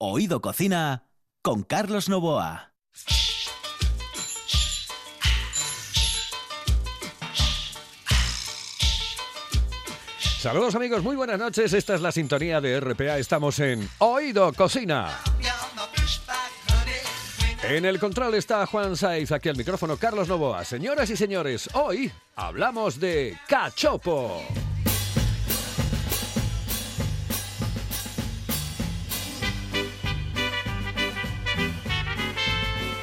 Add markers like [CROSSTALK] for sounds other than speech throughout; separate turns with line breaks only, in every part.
Oído Cocina con Carlos Novoa.
Saludos amigos, muy buenas noches. Esta es la sintonía de RPA. Estamos en Oído Cocina. En el control está Juan Saiz, aquí al micrófono Carlos Novoa. Señoras y señores, hoy hablamos de cachopo.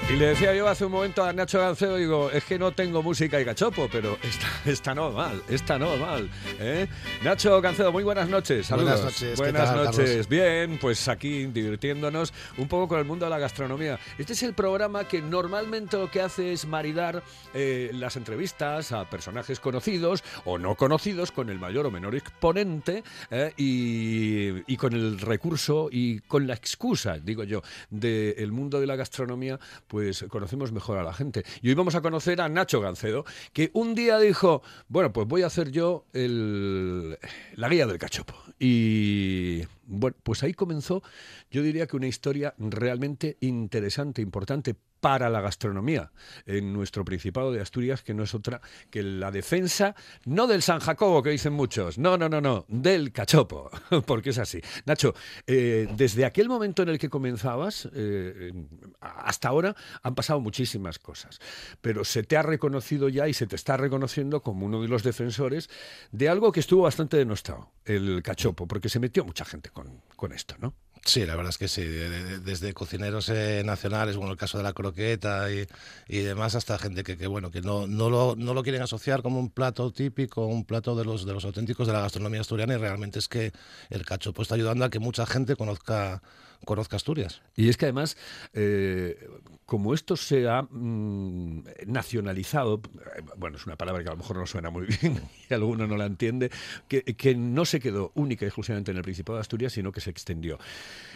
Y le decía yo hace un momento a Nacho Gancedo, digo, es que no tengo música y cachopo, pero está, está no mal, está no mal. ¿eh? Nacho Gancedo, muy buenas noches. Saludos.
Buenas noches. ¿qué
Buenas
tal,
noches.
Carlos?
Bien, pues aquí divirtiéndonos un poco con el mundo de la gastronomía. Este es el programa que normalmente lo que hace es maridar eh, las entrevistas a personajes conocidos o no conocidos con el mayor o menor exponente eh, y, y con el recurso y con la excusa, digo yo, del mundo de la gastronomía, pues conocemos mejor a la gente. Y hoy vamos a conocer a Nacho Gancedo, que un día dijo, bueno, pues voy a hacer yo el- la guía del cachopo. Y bueno, pues ahí comenzó, yo diría que una historia realmente interesante, importante para la gastronomía en nuestro Principado de Asturias, que no es otra que la defensa, no del San Jacobo, que dicen muchos, no, no, no, no, del cachopo, [LAUGHS] porque es así. Nacho, eh, desde aquel momento en el que comenzabas, eh, hasta ahora han pasado muchísimas cosas, pero se te ha reconocido ya y se te está reconociendo como uno de los defensores de algo que estuvo bastante denostado, el cachopo, porque se metió mucha gente con, con esto, ¿no?
Sí, la verdad es que sí. de- de- Desde cocineros eh, nacionales, bueno, el caso de la croqueta y, y demás, hasta gente que, bueno, que no, no, lo, no lo quieren asociar como un plato típico, un plato de los, de los auténticos de la gastronomía asturiana y realmente es que el cachopo está ayudando a que mucha gente conozca, conozca Asturias.
Y es que además, eh, como esto se ha mm, nacionalizado, eh, bueno, es una palabra que a lo mejor no suena muy [LAUGHS] bien y alguno no la entiende, que, que no se quedó única y exclusivamente en el Principado de Asturias, sino que se extendió.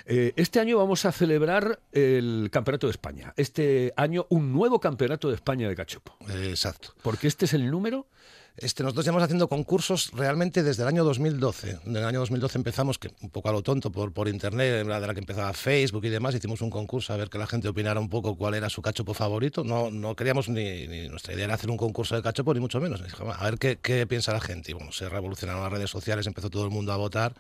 Eh, este año vamos a celebrar el Campeonato de España. Este año un nuevo Campeonato de España de cachopo.
Exacto.
Porque este es el número
Este, nosotros llevamos haciendo concursos realmente desde el año 2012. En el año 2012 empezamos, que un poco a lo tonto, por, por internet, de la que empezaba Facebook y demás, hicimos un concurso a ver que la gente opinara un poco cuál era su cachopo favorito. No, no queríamos ni, ni- nuestra idea era hacer un concurso de cachopo, ni mucho menos. A ver qué, qué piensa la gente. Y bueno, se revolucionaron las redes sociales, empezó todo el mundo a votar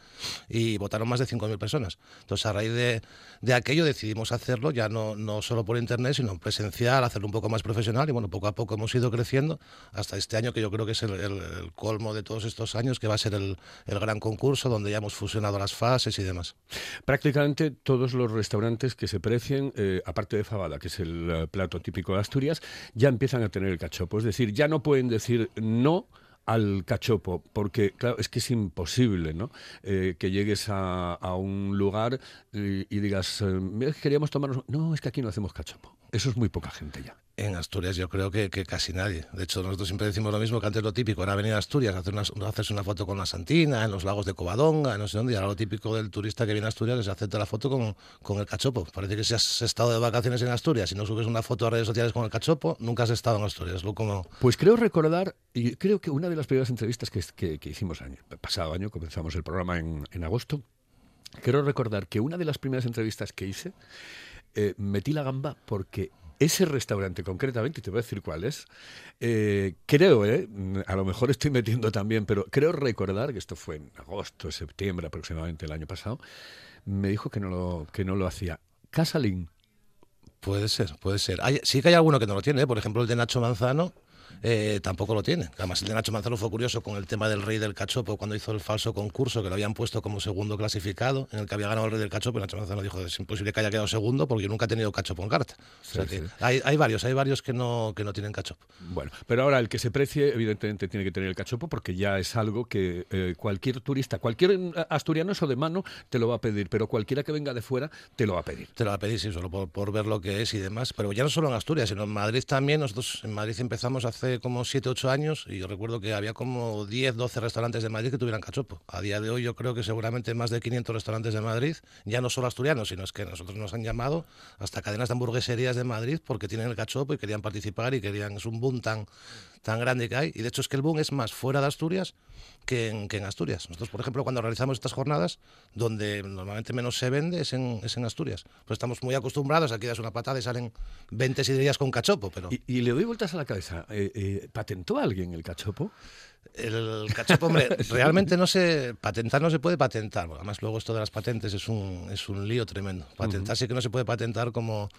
y votaron más de 5.000 personas. Entonces, a raíz de, de aquello decidimos hacerlo, ya no, no solo por internet, sino en presencial, hacerlo un poco más profesional y bueno, poco a poco hemos ido creciendo hasta este año que yo creo que es el, el- colmo de todos estos años, que va a ser el, el gran concurso donde ya hemos fusionado las fases y demás.
Prácticamente todos los restaurantes que se precien, eh, aparte de fabada, que es el eh, plato típico de Asturias, ya empiezan a tener el cachopo. Es decir, ya no pueden decir no al cachopo, porque claro, es que es imposible, ¿no? Eh, que llegues a, a un lugar y, digas, eh, "Mira, queríamos tomarnos... No, es que aquí no hacemos cachopo. Eso es muy poca gente ya.
En Asturias yo creo que, que casi nadie. De hecho, nosotros siempre decimos lo mismo que antes lo típico era venir a Asturias, hacer una, hacerse una foto con la Santina, en los lagos de Covadonga, no sé dónde. Y ahora lo típico del turista que viene a Asturias es hacerte la foto con, con el cachopo. Parece que si has estado de vacaciones en Asturias y no subes una foto a redes sociales con el cachopo, nunca has estado en Asturias. Lo como...
Pues creo recordar, y creo que una de las primeras entrevistas que, que- que hicimos año, pasado año, comenzamos el programa en, en agosto, creo recordar que una de las primeras entrevistas que hice, eh, metí la gamba porque ese restaurante concretamente, y te voy a decir cuál es, eh, creo, eh, a lo mejor estoy metiendo también, pero creo recordar que esto fue en agosto, septiembre aproximadamente el año pasado, me dijo que no lo, que no lo hacía. Casalín.
Puede ser, puede ser. Sí que hay alguno que no lo tiene, ¿eh? por ejemplo el de Nacho Manzano. Eh, tampoco lo tiene. Además, el de Nacho Manzano fue curioso con el tema del rey del cachopo cuando hizo el falso concurso que lo habían puesto como segundo clasificado, en el que había ganado el rey del cachopo. Y Nacho Manzano dijo: Es imposible que haya quedado segundo porque yo nunca he tenido cachopo en carta. O sea
Sí,
que
sí.
hay, hay varios, hay varios que no, que no tienen cachopo.
Bueno, pero ahora el que se precie, evidentemente, tiene que tener el cachopo porque ya es algo que eh, cualquier turista, cualquier eh, asturiano eso de mano te lo va a pedir, pero cualquiera que venga de fuera te lo va a pedir.
Te lo va a pedir, sí, solo por, por ver lo que es y demás. Pero ya no solo en Asturias, sino en Madrid también. Nosotros en Madrid empezamos hace como 7, 8 años y yo recuerdo que había como 10, 12 restaurantes de Madrid que tuvieran cachopo. A día de hoy yo creo que seguramente más de 500 restaurantes de Madrid, ya no solo asturianos, sino es que nosotros nos han llamado hasta cadenas de hamburgueserías de Madrid porque tienen el cachopo y querían participar y querían, es un boom tan, tan grande que hay. Y de hecho es que el boom es más fuera de Asturias que en, que en Asturias. Nosotros, por ejemplo, cuando realizamos estas jornadas, donde normalmente menos se vende es en, es en Asturias. Pues estamos muy acostumbrados, aquí das una patada y salen 20 sidrerías con cachopo. Pero
Y, y le doy vueltas a la cabeza. Eh, eh, ¿Patentó alguien el cachopo?
el cachopo, hombre, [LAUGHS] realmente no se patentar no se puede patentar. Bueno, además, luego esto de las patentes es un, es un lío tremendo. Patentar sí que no se puede patentar como,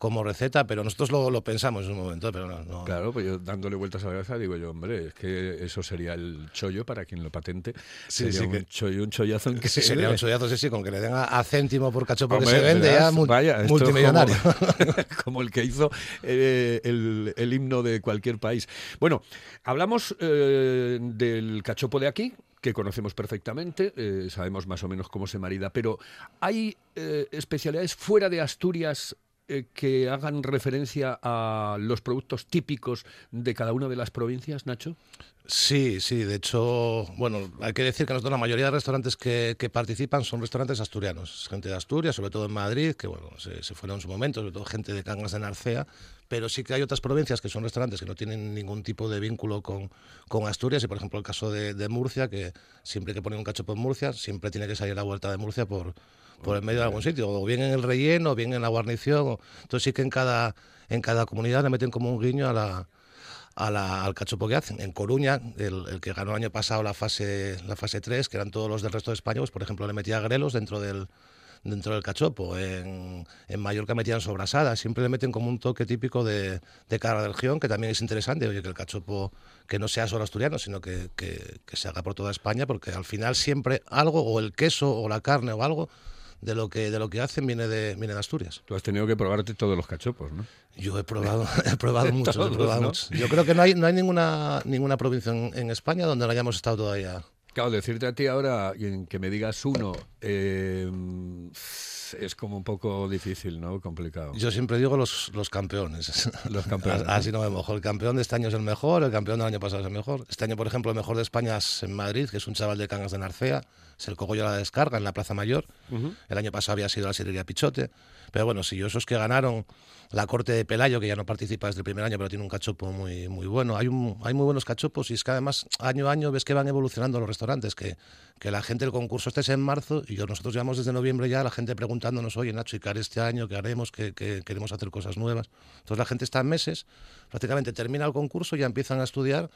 como receta, pero nosotros lo, lo pensamos en un momento, pero no. no.
Claro, pues yo dándole vueltas a la cabeza digo yo, hombre, es que eso sería el chollo para quien lo patente.
Sí,
sería
sí
un
que-
chollo, un chollazo en que
Sí, sería un chollazo, sí, sí, con que le den a, a céntimo por cachopo
Hombre,
que se vende, ya mul-
vaya,
multimillonario.
Como, [LAUGHS] [LAUGHS] como el que hizo eh, el, el himno de cualquier país. Bueno, hablamos eh, del cachopo de aquí, que conocemos perfectamente, eh, sabemos más o menos cómo se marida, pero ¿hay eh, especialidades fuera de Asturias eh, que hagan referencia a los productos típicos de cada una de las provincias, Nacho?
Sí, sí, de hecho, bueno, hay que decir que nosotros la mayoría de restaurantes que, que participan son restaurantes asturianos, gente de Asturias, sobre todo en Madrid, que bueno, se, se fueron en su momento, sobre todo gente de Cangas de Narcea, pero sí que hay otras provincias que son restaurantes que no tienen ningún tipo de vínculo con, con Asturias, y por ejemplo el caso de, de Murcia, que siempre que ponen un cachopo en Murcia, siempre tiene que salir la vuelta de Murcia por, por el medio de algún sitio, o bien en el relleno, o bien en la guarnición, o- entonces sí que en cada, en cada comunidad le meten como un guiño a la a la- al cachopo que hacen. En Coruña, el, el que ganó el año pasado la fase, la fase 3, que eran todos los del resto de España, pues por ejemplo le metía grelos dentro del dentro del cachopo. En, en Mallorca metían sobrasadas. Siempre le meten como un toque típico de, de cada región, que también es interesante. Oye, que el cachopo que no sea solo asturiano, sino que, que- que se haga por toda España, porque al final siempre algo, o el queso, o la carne, o algo, de lo que, de lo que hacen viene de, viene de Asturias.
Tú has tenido que probarte todos los cachopos, ¿no?
Yo he probado, [LAUGHS] he probado [LAUGHS] muchos, he probado
¿no?
muchos. Yo creo que no hay, no hay ninguna, ninguna provincia en, en España donde no hayamos estado todavía.
Claro, decirte a ti ahora que me digas uno eh, es como un poco difícil, ¿no? Complicado.
Yo siempre digo los, los campeones. [LAUGHS]
Los campeones.
Así no me mojo. El campeón de este año es el mejor, el campeón del año pasado es el mejor. Este año, por ejemplo, el mejor de España es en Madrid, que es un chaval de Cangas de Narcea. Es el Cogollo a la Descarga, en la Plaza Mayor.
Ujú.
El año pasado había sido la Sidrería Pichote. Pero bueno, si yo esos que ganaron la corte de Pelayo, que ya no participa desde el primer año, pero tiene un cachopo muy, muy bueno. Hay, un, hay muy buenos cachopos y es que además año a año ves que van evolucionando los restaurantes, que, que la gente, el concurso este es en marzo y yo, nosotros llevamos desde noviembre ya la gente preguntándonos, oye Nacho, ¿y qué haré este año? ¿Qué haremos? que queremos hacer cosas nuevas. Entonces la gente está en meses, prácticamente termina el concurso y ya empiezan a estudiar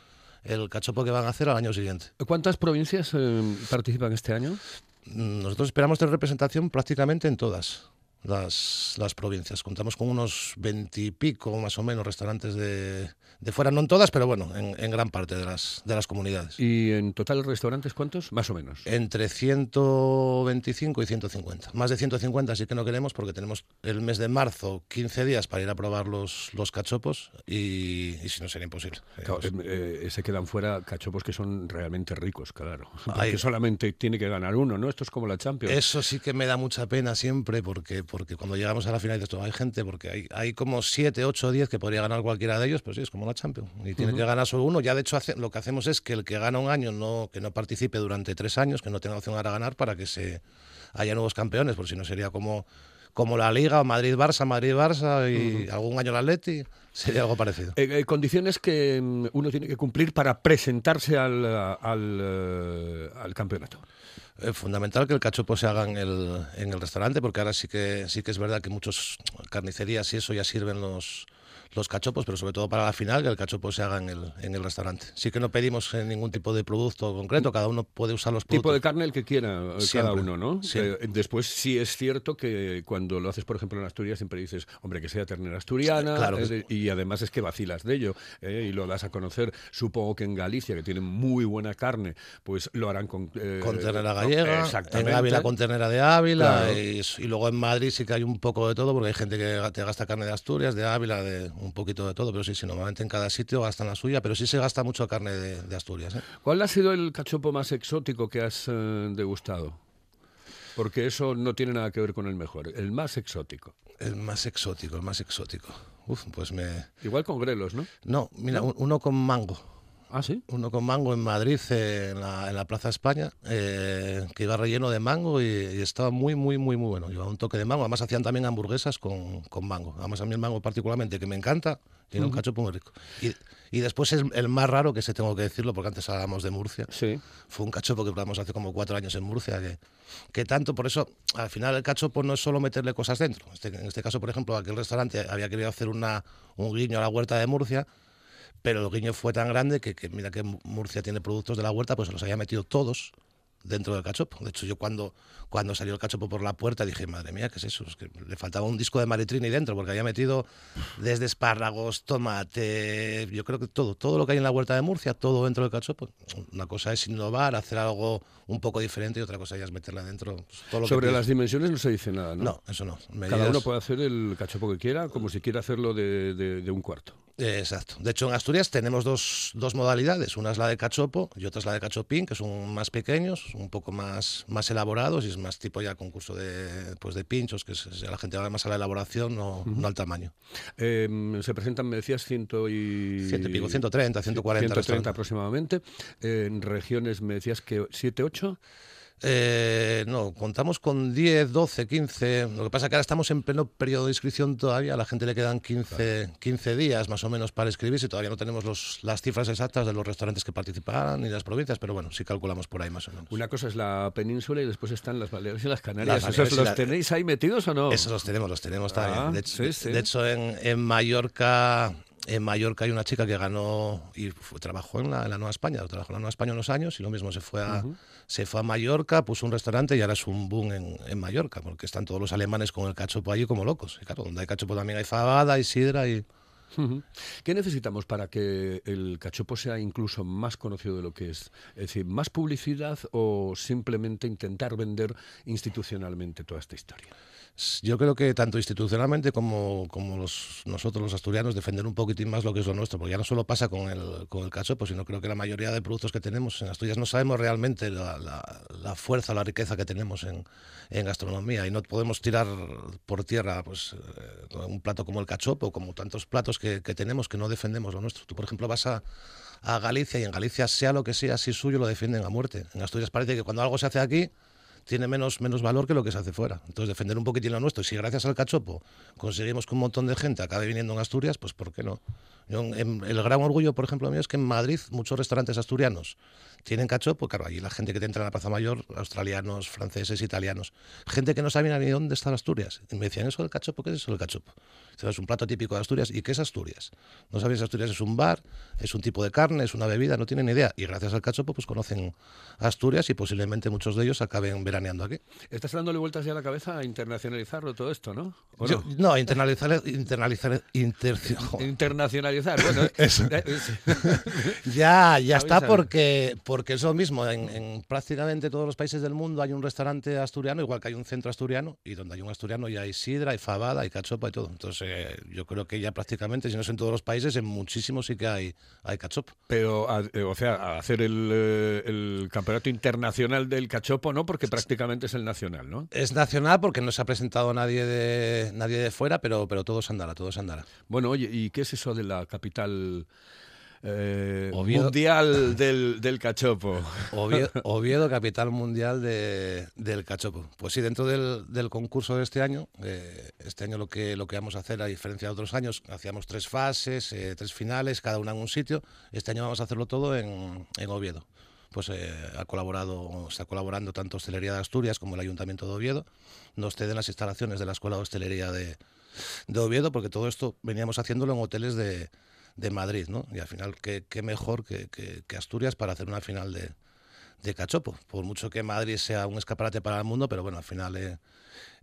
el cachopo que van a hacer al año siguiente.
¿Cuántas provincias eh, participan este año?
Mm, Nosotros esperamos tener representación prácticamente en todas las, las provincias. Contamos con unos veintipico más o menos restaurantes de, de fuera, no en todas, pero bueno, en, en gran parte de las, de las comunidades.
¿Y en total restaurantes cuántos? Más o menos.
Entre 125 y 150. Más de 150 sí que no queremos porque tenemos el mes de marzo 15 días para ir a probar los, los cachopos y, y si no sería imposible.
Claro, eh, eh, se quedan fuera cachopos que son realmente ricos, claro. Porque [LAUGHS]
Hay-
solamente tiene que ganar uno, ¿no? Esto es como la Champions.
Eso sí que me da mucha pena siempre, porque, porque cuando llegamos a la final dices, "Tú, hay gente, porque hay, hay como 7, 8, 10 que podría ganar cualquiera de ellos, pues sí, es como la Champions. Y tiene que ganar solo uno. Ya de hecho hace- lo que hacemos es que el que gana un año no, que no participe durante tres años, que no tenga opción a ganar para que se haya nuevos campeones, porque si no sería como, como la Liga, o Madrid-Barça, Madrid-Barça y algún año el Atleti, sería algo parecido.
Eh, eh, condiciones que mm, uno tiene que cumplir para presentarse al, al, eh, al campeonato.
Es fundamental que el cachopo se haga en el, en el restaurante, porque ahora sí que sí que es verdad que muchos carnicerías y eso ya sirven los, los cachopos, pero sobre todo para la final que el cachopo se haga en el, en el restaurante. Sí que no pedimos eh, ningún tipo de producto concreto, cada uno puede usar los productos.
Tipo de carne el que quiera eh, cada uno, ¿no? Eh, después sí es cierto que cuando lo haces, por ejemplo, en Asturias, siempre dices, hombre, que sea ternera asturiana,
Claro que
es de- y además es que vacilas de ello, ¿eh? y lo das a conocer. Supongo que en Galicia, que tienen muy buena carne, pues lo harán con... eh,
con ternera gallega, en Ávila con ternera de Ávila,
Claro.
y, y luego en Madrid sí que hay un poco de todo, porque hay gente que te gasta carne de Asturias, de Ávila, de un poquito de todo, pero sí, sí, normalmente en cada sitio gastan la suya, pero sí se gasta mucho carne de, de Asturias. ¿eh?
¿Cuál ha sido el cachopo más exótico que has eh, degustado? Porque eso no tiene nada que ver con el mejor, el más exótico.
El más exótico, el más exótico. Uf, pues me...
Igual con grelos, ¿no?
No, mira, un- uno con mango.
Ah, sí.
Uno con mango en Madrid, eh, en, la, en, la, Plaza España, eh, que iba relleno de mango y, y, estaba muy, muy, muy, muy bueno. Llevaba un toque de mango. Además, hacían también hamburguesas con, con mango. Además, a mí el mango particularmente, que me encanta, tiene uh -huh. un cachopo muy rico. Y, y después es el más raro, que se tengo que decirlo, porque antes hablábamos de Murcia.
Sí.
Fue un cachopo que probamos hace como cuatro años en Murcia, que, que tanto, por eso, al final el cachopo no es solo meterle cosas dentro. Este, en este caso, por ejemplo, aquel restaurante había querido hacer una, un guiño a la huerta de Murcia, pero el guiño fue tan grande que, que, mira que Murcia tiene productos de la huerta, pues los había metido todos dentro del cachopo. De hecho, yo cuando, cuando salió el cachopo por la puerta dije, madre mía, ¿qué es eso? Es que le faltaba un disco de Maritrini dentro, porque había metido desde espárragos, tomate, yo creo que todo, todo lo que hay en la huerta de Murcia, todo dentro del cachopo. Una cosa es innovar, hacer algo un poco diferente y otra cosa ya es meterla dentro. Pues, todo lo
Sobre
que
las dimensiones no se dice nada, ¿no?
No, eso no.
Medidas... Cada uno puede hacer el cachopo que quiera, como si quiera hacerlo de, de, de un cuarto.
Eh, exacto. De hecho, en Asturias tenemos dos, dos, modalidades. Una es la de cachopo y otra es la de cachopín, que son más pequeños, un poco más, más elaborados y es más tipo ya concurso de, pues de pinchos, que es, la gente va más a la elaboración, no, uh -huh. no al tamaño.
Eh, se presentan, me decías, ciento y...
Ciento y pico, 130, 140.
130 aproximadamente. Eh, en regiones me decías que 7, 8.
Eh, no, contamos con 10, 12, 15. Lo que pasa es que ahora estamos en pleno periodo de inscripción todavía. A la gente le quedan 15, claro. 15 días más o menos para inscribirse. Todavía no tenemos los, las cifras exactas de los restaurantes que participarán ni las provincias, pero bueno, sí calculamos por ahí más o menos.
Una cosa es la península y después están las Baleares y las Canarias. Las ¿Esos los la... tenéis ahí metidos o no?
Esos los tenemos, los tenemos
ah,
también. De hecho,
sí, sí.
De hecho en, en Mallorca en Mallorca hay una chica que ganó y fue, trabajó en la, en la, Nueva España, trabajó en la Nueva España unos años y lo mismo se fue a, uh -huh. se fue a Mallorca, puso un restaurante y ahora es un boom en, en, Mallorca, porque están todos los alemanes con el cachopo allí como locos. Y claro, donde hay cachopo también hay fabada, hay sidra y...
Uh -huh. ¿Qué necesitamos para que el cachopo sea incluso más conocido de lo que es? Es decir, ¿más publicidad o simplemente intentar vender institucionalmente toda esta historia?
Yo creo que tanto institucionalmente como, como los, nosotros los asturianos defender un poquitín más lo que es lo nuestro, porque ya no solo pasa con el, con el cachopo, sino creo que la mayoría de productos que tenemos en Asturias no sabemos realmente la, la, la fuerza, la riqueza que tenemos en, en, gastronomía y no podemos tirar por tierra pues, eh, un plato como el cachopo, como tantos platos que, tenemos que no defendemos lo nuestro. Tú, por ejemplo, vas a, a Galicia y en Galicia, sea lo que sea, si suyo, lo defienden a muerte. En Asturias parece que cuando algo se hace aquí, tiene menos, menos valor que lo que se hace fuera. Entonces, defender un poquitín lo nuestro. Y si gracias al cachopo conseguimos que un montón de gente acabe viniendo en Asturias, pues ¿por qué no? Yo, en, el gran orgullo, por ejemplo, mío es que en Madrid muchos restaurantes asturianos tienen cachopo. Claro, allí la gente que te entra en la Plaza Mayor, australianos, franceses, italianos, gente que no sabía ni dónde está Asturias. Y me decían, ¿eso del cachopo? ¿Qué es eso del cachopo? Es un plato típico de Asturias. ¿Y qué es Asturias? No sabéis, Asturias es un bar, es un tipo de carne, es una bebida, no tienen ni idea. Y gracias al cachopo, pues conocen Asturias y posiblemente muchos de ellos acaben veraneando aquí.
Estás dándole vueltas ya a la cabeza a internacionalizarlo todo esto, ¿no?
Yo, no? internalizar, internacionalizar, inter...
internacionalizar. Bueno, [LAUGHS]
Eso. [LAUGHS] ya, ya está porque, porque es lo mismo. En, en, prácticamente todos los países del mundo hay un restaurante asturiano, igual que hay un centro asturiano, y donde hay un asturiano ya hay sidra, hay fabada, hay cachopa y todo. Entonces, eh, yo creo que ya prácticamente, si no es en todos los países, en muchísimos sí que hay, hay cachopo.
Pero, a, eh, o sea, a hacer el, eh, el, campeonato internacional del cachopo, ¿no? Porque prácticamente es el nacional, ¿no?
Es nacional porque no se ha presentado nadie de, nadie de fuera, pero, pero todo se andará, todo se andará.
Bueno, oye, ¿y qué es eso de la capital eh, mundial del, del, cachopo. [LAUGHS]
Oviedo, Oviedo capital mundial de, del cachopo. Pues sí, dentro del, del concurso de este año, eh, este año lo que, lo que vamos a hacer, a diferencia de otros años, hacíamos tres fases, eh, tres finales, cada una en un sitio. Este año vamos a hacerlo todo en, en Oviedo. Pues ha colaborado, está colaborando tanto Hostelería de Asturias como el Ayuntamiento de Oviedo. Nos ceden las instalaciones de la Escuela de Hostelería de, de Oviedo, porque todo esto veníamos haciéndolo en hoteles de, de Madrid, ¿no? Y al final, qué, qué mejor que, Asturias para hacer una final de, de cachopo. Por mucho que Madrid sea un escaparate para el mundo, pero bueno, al final eh,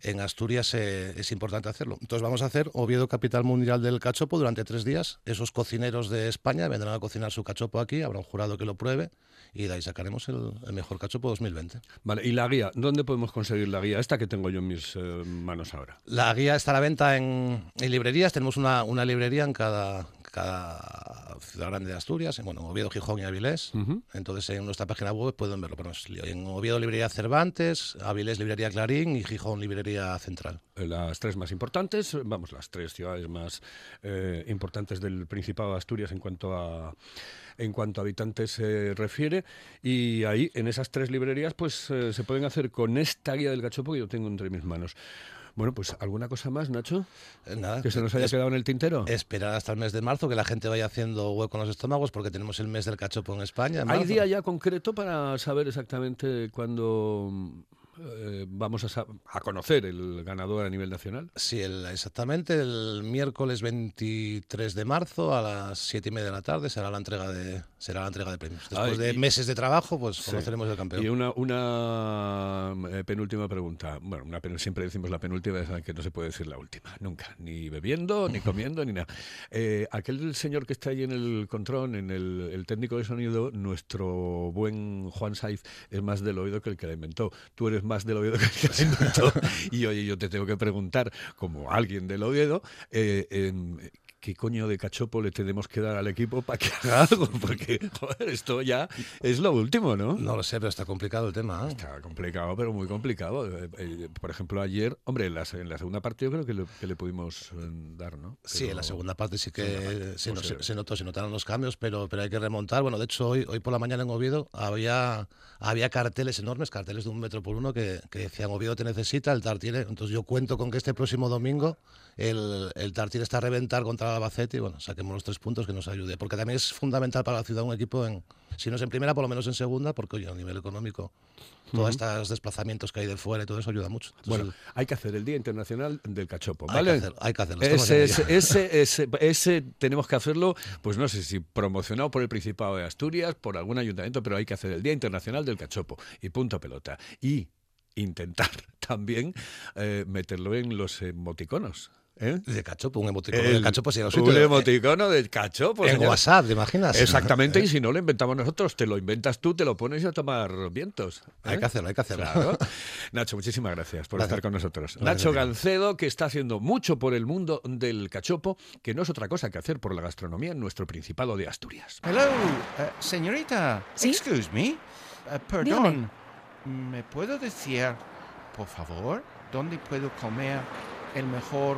en Asturias eh, es importante hacerlo. Entonces vamos a hacer Oviedo Capital Mundial del Cachopo durante tres días. Esos cocineros de España vendrán a cocinar su cachopo aquí, habrá un jurado que lo pruebe y de ahí sacaremos el, el, mejor cachopo 2020.
Vale, y la guía, ¿dónde podemos conseguir la guía? Esta que tengo yo en mis eh, manos ahora.
La guía está a la venta en, en librerías, tenemos una, una, librería en cada, cada ciudad grande de Asturias, en, bueno, en Oviedo, Gijón y Avilés. Entonces en nuestra página web pueden verlo. Pero en Oviedo, librería Cervantes, Avilés, librería Clarín y Gijón, librería Central.
Las tres más importantes, vamos, las tres ciudades más eh, importantes del Principado de Asturias en cuanto a en cuanto a habitantes se refiere y ahí en esas tres librerías pues eh, se pueden hacer con esta guía del cachopo que yo tengo entre mis manos. Bueno, pues alguna cosa más, Nacho,
Eh, Nada,
que se nos haya
es-
quedado en el tintero.
Esperar hasta el mes de marzo que la gente vaya haciendo hueco en los estómagos porque tenemos el mes del cachopo en España. en
¿Hay día ya concreto para saber exactamente cuándo eh, vamos a, a conocer el ganador a nivel nacional?
Sí, el- exactamente el miércoles 23 de marzo a las 7 y media de la tarde será la entrega de será la entrega de premios. Después
Ay,
de
y-
meses de trabajo, pues
Sí.
conoceremos el campeón.
Y una, una eh, penúltima pregunta. Bueno, una siempre decimos la penúltima, ya saben que no se puede decir la última, nunca. Ni bebiendo, ni [LAUGHS] comiendo, ni nada. Eh, aquel señor que está ahí en el control, en el, el técnico de sonido, nuestro buen Juan Saiz, es más del oído que el que la inventó. Tú eres más del oído [LAUGHS] que el inventó. y oye, yo te tengo que preguntar, como alguien del oído, eh, em, ¿Qué coño de cachopo le tenemos que dar al equipo para que haga algo? [LAUGHS] Porque, joder, esto ya es lo último, ¿no?
No lo sé, pero está complicado el tema. ¿eh?
Está complicado, pero muy complicado. Eh, eh, por ejemplo, ayer, hombre, en la, se- en la segunda parte yo creo que le, que le pudimos eh, dar, ¿no?
Sí, en la
Pero-
segunda parte sí que
parte,
se, no-
pues,
se-
eh,
se notó, se notaron los cambios, pero, pero hay que remontar. Bueno, de hecho, hoy, hoy por la mañana en Oviedo había, había carteles enormes, carteles de un metro por uno, que, que decían Oviedo te necesita, el TAR tiene. Entonces yo cuento con que este próximo domingo el, el TAR tiene está a reventar contra Albacete y bueno, saquemos los tres puntos que nos ayude. Porque también es fundamental para la ciudad un equipo, en, si no es en primera, por lo menos en segunda, porque oye, a nivel económico, todos estos desplazamientos que hay de fuera y todo eso ayuda mucho. Entonces,
Bueno, hay que hacer el Día Internacional del Cachopo,
hay,
¿vale?
que hacerlo, hay que hacerlo.
ese, [LAUGHS] ese, ese tenemos que hacerlo, pues no sé si promocionado por el Principado de Asturias, por algún ayuntamiento, pero hay que hacer el Día Internacional del Cachopo y punto pelota. Y intentar [LAUGHS] también eh, meterlo en los emoticonos. ¿Eh?
De cachopo, un emoticono
El-
de cachopo, sí, lo
un emoticono del cachopo.
En
señor.
WhatsApp, ¿te imaginas?
Exactamente, y si no lo inventamos nosotros, te lo inventas tú, te lo pones y a tomar vientos.
Hay
¿eh?
que hacerlo, hay que hacerlo.
Claro. [LAUGHS] Nacho, muchísimas gracias por
Gracias.
estar con nosotros.
Gracias
Nacho. Gancedo, que está haciendo mucho por el mundo del cachopo, que no es otra cosa que hacer por la gastronomía en nuestro Principado de Asturias.
Hello, eh, señorita.
¿Sí?
Excuse me. Eh, perdón. ¿Me puedo decir, por favor, dónde puedo comer el mejor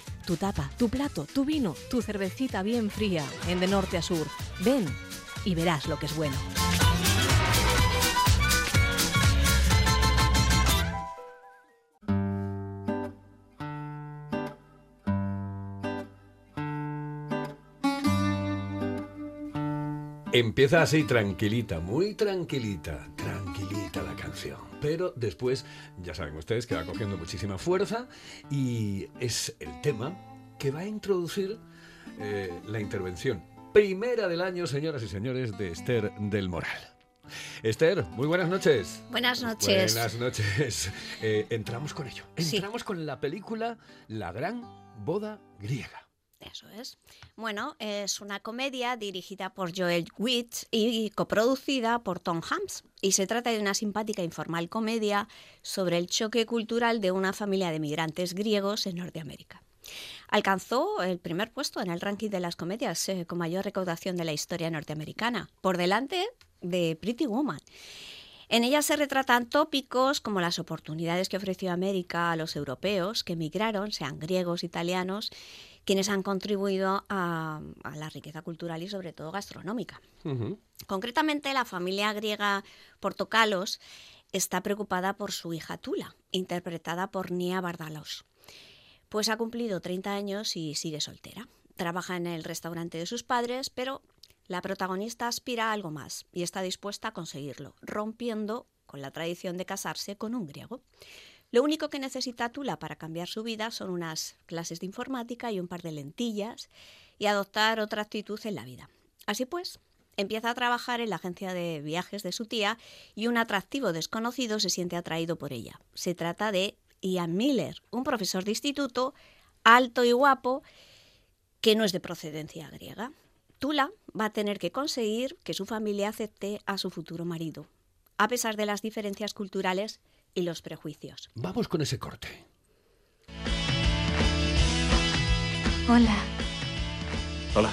Tu tapa, tu plato, tu vino, tu cervecita bien fría, en de norte a sur. Ven y verás lo que es bueno.
Empieza así tranquilita, muy tranquilita, tranquilita la canción. Pero después, ya saben ustedes que va cogiendo muchísima fuerza y es el tema que va a introducir eh, la intervención primera del año, señoras y señores, de Esther del Moral. Esther, muy buenas noches.
Buenas noches.
Buenas noches. Eh, entramos con ello.
Sí.
Entramos con la película La Gran Boda Griega.
Eso es. Bueno, es una comedia dirigida por Joel Witt y coproducida por Tom Hanks. Y se trata de una simpática e informal comedia sobre el choque cultural de una familia de migrantes griegos en Norteamérica. Alcanzó el primer puesto en el ranking de las comedias eh, con mayor recaudación de la historia norteamericana, por delante de Pretty Woman. En ella se retratan tópicos como las oportunidades que ofreció América a los europeos que emigraron, sean griegos, italianos, quienes han contribuido a, a la riqueza cultural y sobre todo gastronómica. Concretamente, la familia griega Portocalos está preocupada por su hija Tula, interpretada por Nia Bardalos. Pues ha cumplido 30 años y sigue soltera. Trabaja en el restaurante de sus padres, pero la protagonista aspira a algo más y está dispuesta a conseguirlo, rompiendo con la tradición de casarse con un griego. Lo único que necesita Tula para cambiar su vida son unas clases de informática y un par de lentillas y adoptar otra actitud en la vida. Así pues, empieza a trabajar en la agencia de viajes de su tía y un atractivo desconocido se siente atraído por ella. Se trata de Ian Miller, un profesor de instituto alto y guapo que no es de procedencia griega. Tula va a tener que conseguir que su familia acepte a su futuro marido, a pesar de las diferencias culturales y los prejuicios.
Vamos con ese corte.
Hola.
Hola.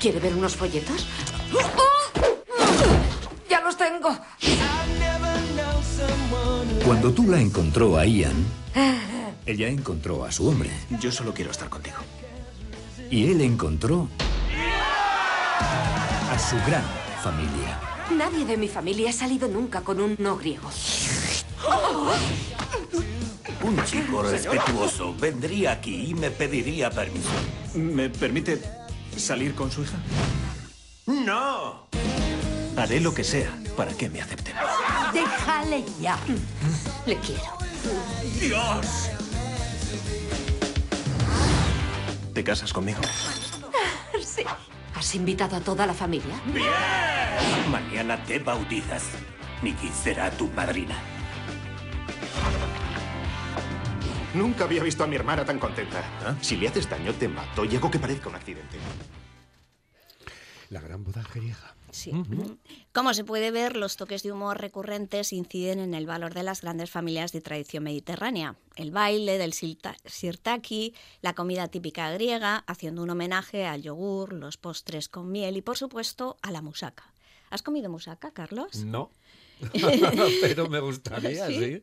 ¿Quiere ver unos folletos? ¡Ya los tengo!
Cuando tú la encontró a Ian, ella encontró a su hombre.
Yo solo quiero estar contigo.
Y él encontró a su gran familia.
Nadie de mi familia ha salido nunca con un no griego.
Un chico respetuoso vendría aquí y me pediría permiso.
¿Me permite salir con su hija?
¡No!
Haré lo que sea para que me acepten.
Déjale ya. Le quiero.
¡Dios!
¿Te casas conmigo?
¿Has invitado a toda la familia?
¡Bien! Mañana te bautizas. Nikki será tu madrina.
Nunca había visto a mi hermana tan contenta. Si le haces daño, te mato y hago que parezca un accidente.
La gran boda griega.
Sí. Como se puede ver, los toques de humor recurrentes inciden en el valor de las grandes familias de tradición mediterránea. El baile del sirtaki, la comida típica griega, haciendo un homenaje al yogur, los postres con miel y, por supuesto, a la musaca. ¿Has comido musaca, Carlos? [LAUGHS]
No. [LAUGHS] Pero me gustaría, sí.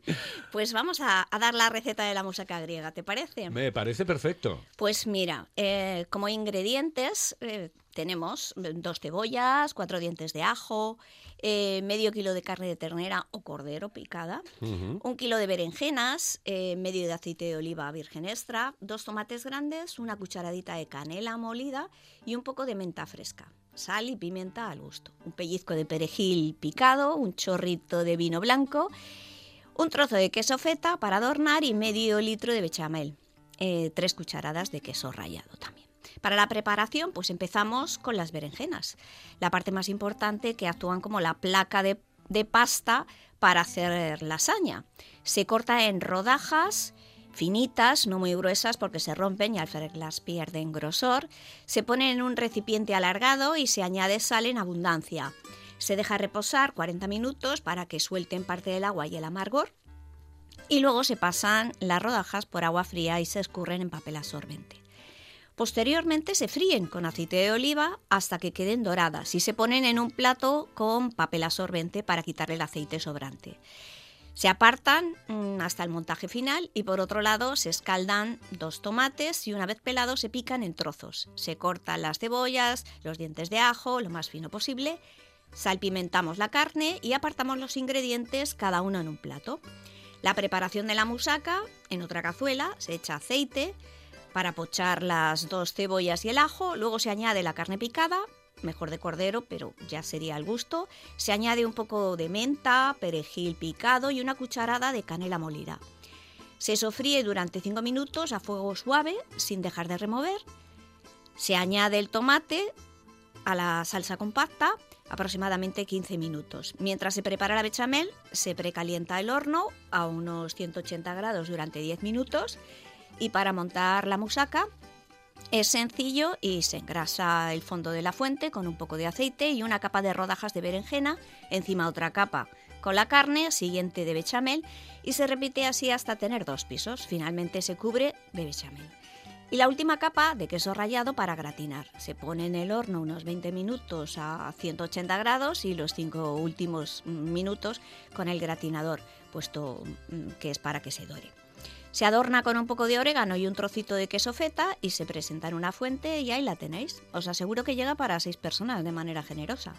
Pues vamos a, a dar la receta de la musaca griega, ¿te parece?
Me parece perfecto.
Pues mira, eh, como ingredientes eh, tenemos dos cebollas, cuatro dientes de ajo, eh, medio kilo de carne de ternera o cordero picada, un kilo de berenjenas, eh, medio de aceite de oliva virgen extra, dos tomates grandes, una cucharadita de canela molida y un poco de menta fresca. Sal y pimienta al gusto. Un pellizco de perejil picado, un chorrito de vino blanco, un trozo de queso feta para adornar y medio litro de bechamel. Eh, tres cucharadas de queso rallado también. Para la preparación, pues empezamos con las berenjenas. La parte más importante que actúan como la placa de, pasta para hacer lasaña. Se corta en rodajas finitas, no muy gruesas porque se rompen y al freírlas pierden grosor. Se pone en un recipiente alargado y se añade sal en abundancia. Se deja reposar 40 minutos para que suelten parte del agua y el amargor. Y luego se pasan las rodajas por agua fría y se escurren en papel absorbente. Posteriormente se fríen con aceite de oliva hasta que queden doradas y se ponen en un plato con papel absorbente para quitar el aceite sobrante. Se apartan mm, hasta el montaje final y por otro lado se escaldan dos tomates y una vez pelados se pican en trozos. Se cortan las cebollas, los dientes de ajo, lo más fino posible. Salpimentamos la carne y apartamos los ingredientes cada uno en un plato. La preparación de la musaca, en otra cazuela se echa aceite para pochar las dos cebollas y el ajo, luego se añade la carne picada, mejor de cordero, pero ya sería al gusto. Se añade un poco de menta, perejil picado y una cucharada de canela molida. Se sofríe durante 5 minutos a fuego suave, sin dejar de remover. Se añade el tomate a la salsa compacta, aproximadamente 15 minutos. Mientras se prepara la bechamel, se precalienta el horno a unos 180 grados durante 10 minutos y para montar la musaca es sencillo y se engrasa el fondo de la fuente con un poco de aceite y una capa de rodajas de berenjena, encima otra capa con la carne, siguiente de bechamel y se repite así hasta tener dos pisos. Finalmente se cubre de bechamel. Y la última capa de queso rallado para gratinar. Se pone en el horno unos 20 minutos a 180 grados y los cinco últimos minutos con el gratinador, puesto mm, que es para que se dore. Se adorna con un poco de orégano y un trocito de queso feta y se presenta en una fuente y ahí la tenéis. Os aseguro que llega para seis personas de manera generosa.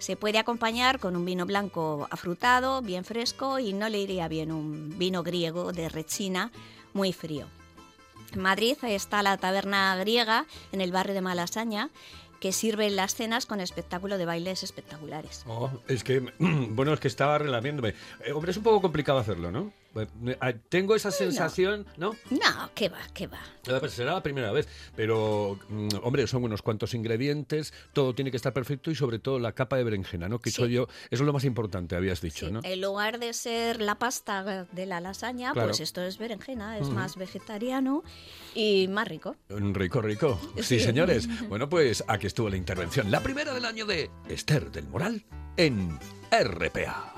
Se puede acompañar con un vino blanco afrutado, bien fresco y no le iría bien un vino griego de rechina muy frío. En Madrid está la taberna griega en el barrio de Malasaña que sirve las cenas con espectáculo de bailes espectaculares.
Oh, es que, [CLEARS THROAT] bueno, es que estaba relamiéndome. Eh, hombre, es un poco complicado hacerlo, ¿no? Eh, Tengo esa sensación, ¿no?
No, va, qué va.
Eh, pues será la primera vez, pero, mm, hombre, son unos cuantos ingredientes, todo tiene que estar perfecto y sobre todo la capa de berenjena, ¿no? Que
Sí.
yo, eso es lo más importante, habías dicho, ¿no?
En lugar de ser la pasta de la lasaña,
Claro.
pues esto es berenjena, es más vegetariano y más rico.
Rico, rico. [LAUGHS] Sí,
Sí.
señores. [LAUGHS] Bueno, pues aquí estuvo la intervención, la primera del año de Esther del Moral en RPA.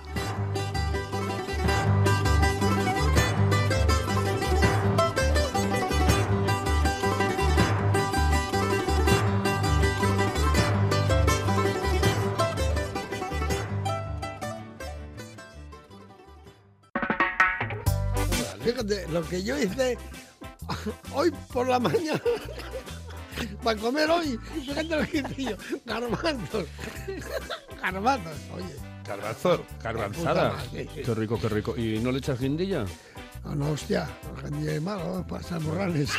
Fíjate, lo que yo hice hoy por la mañana para comer hoy, fíjate lo que hice yo, garbanzos, garbanzos, oye.
Garbanzo, garbanzada.
sí.
Qué rico, qué rico. ¿Y no le echas guindilla?
No, no, hostia, el es malo, pasa morrales.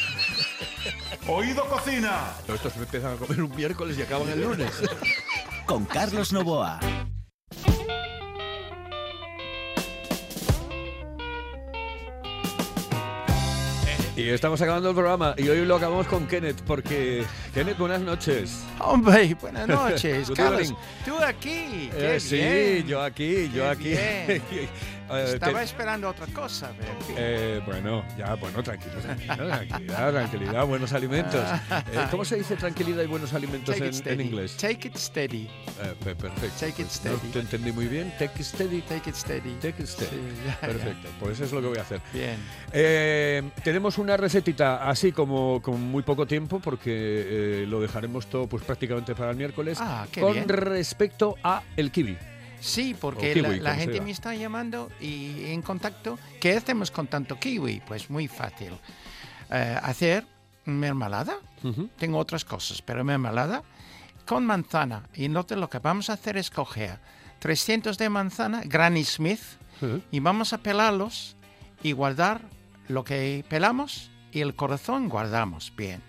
Oído cocina.
Estos empiezan a comer un miércoles y acaban el lunes.
Con Carlos Novoa.
Y estamos acabando el programa y hoy lo acabamos con Kenneth porque Kenneth, buenas noches.
Hombre, buenas noches, [LAUGHS] Carlos. Tú aquí,
Eh, sí, yo aquí, yo
Qué
aquí. [LAUGHS] Eh,
Estaba
te-
esperando otra cosa,
eh, bueno, ya, bueno, tranquilo, tranquilo, tranquilidad, [LAUGHS] tranquilidad, buenos alimentos. Eh, ¿Cómo se dice tranquilidad y buenos alimentos en, en inglés?
Take it steady.
Eh, pe- perfecto.
Take it
No
steady.
te entendí muy bien. Take it steady.
Take it steady.
Take it steady.
Sí.
Perfecto, pues eso es lo que voy a hacer.
Bien.
Eh, tenemos una recetita así como con muy poco tiempo porque eh, lo dejaremos todo pues prácticamente para el miércoles
Ah, qué
con
bien.
respecto a el kiwi.
Sí, porque
kiwi,
la, gente me está llamando y en contacto. ¿Qué hacemos con tanto kiwi? Pues muy fácil. Eh, hacer mermelada. Tengo otras cosas, pero mermelada con manzana. Y entonces lo que vamos a hacer es coger 300 de manzana, Granny Smith, y vamos a pelarlos y guardar lo que pelamos y el corazón guardamos. Bien.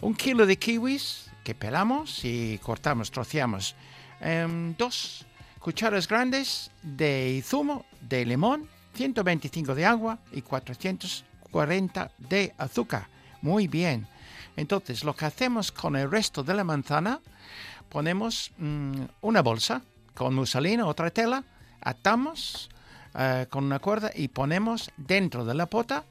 Un kilo de kiwis que pelamos y cortamos, troceamos. Em, dos cucharas grandes de zumo de limón, 125 de agua y 440 de azúcar. Muy bien. Entonces, lo que hacemos con el resto de la manzana, ponemos mm, una bolsa con muselina, otra tela, atamos eh, con una cuerda y ponemos dentro de la pota.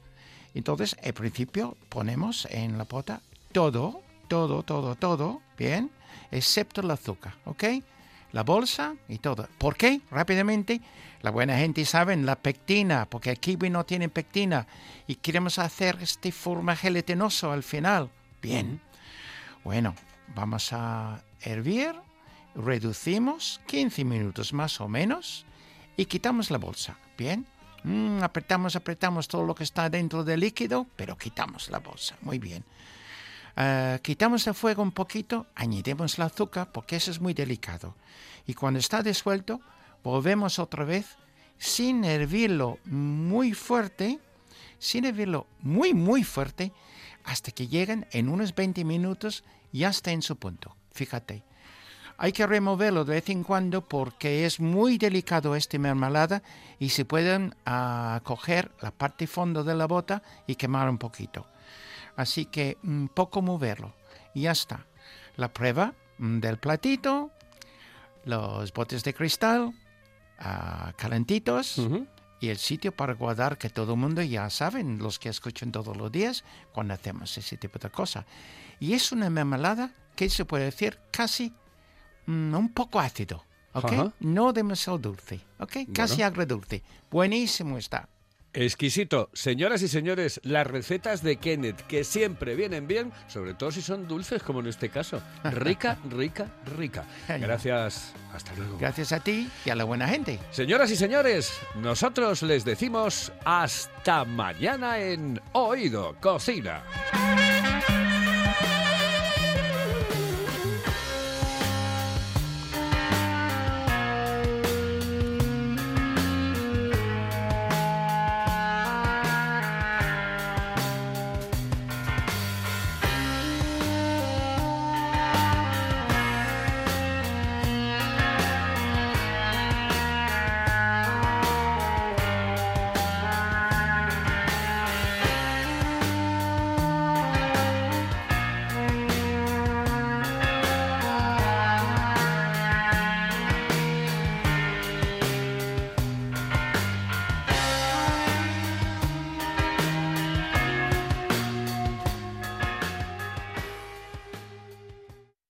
Entonces, al principio ponemos en la pota todo, todo, todo, todo, bien, excepto el azúcar, ¿ok? La bolsa y todo. ¿Por qué? Rápidamente, la buena gente sabe la pectina, porque el kiwi no tiene pectina y queremos hacer este forma gelatinoso al final. Bien. Bueno, vamos a hervir, reducimos 15 minutos más o menos y quitamos la bolsa. Bien. Mm, apretamos, apretamos todo lo que está dentro del líquido, pero quitamos la bolsa. Muy bien. Ah, quitamos el fuego un poquito, añadimos el azúcar porque eso es muy delicado. Y cuando está disuelto, volvemos otra vez sin hervirlo muy fuerte, sin hervirlo muy, muy fuerte, hasta que lleguen en unos 20 minutos, ya está en su punto. Fíjate. Hay que removerlo de vez en cuando porque es muy delicado esta mermelada y se pueden ah, coger la parte fondo de la bota y quemar un poquito. Así que un poco moverlo. Y ya está. La prueba mm, del platito, los botes de cristal, ah, calentitos y el sitio para guardar que todo el mundo ya saben, los que escuchan todos los días, cuando hacemos ese tipo de cosa. Y es una mermelada que se puede decir casi mm, un poco ácido, ¿ok?
Ajá.
No demasiado dulce, ¿ok? Casi
Bueno.
agridulce. Buenísimo está.
Exquisito. Señoras y señores, las recetas de Kenneth, que siempre vienen bien, sobre todo si son dulces, como en este caso. Rica, [LAUGHS] rica, rica. Gracias. Hasta luego.
Gracias a ti y a la buena gente.
Señoras y señores, nosotros les decimos hasta mañana en Oído Cocina.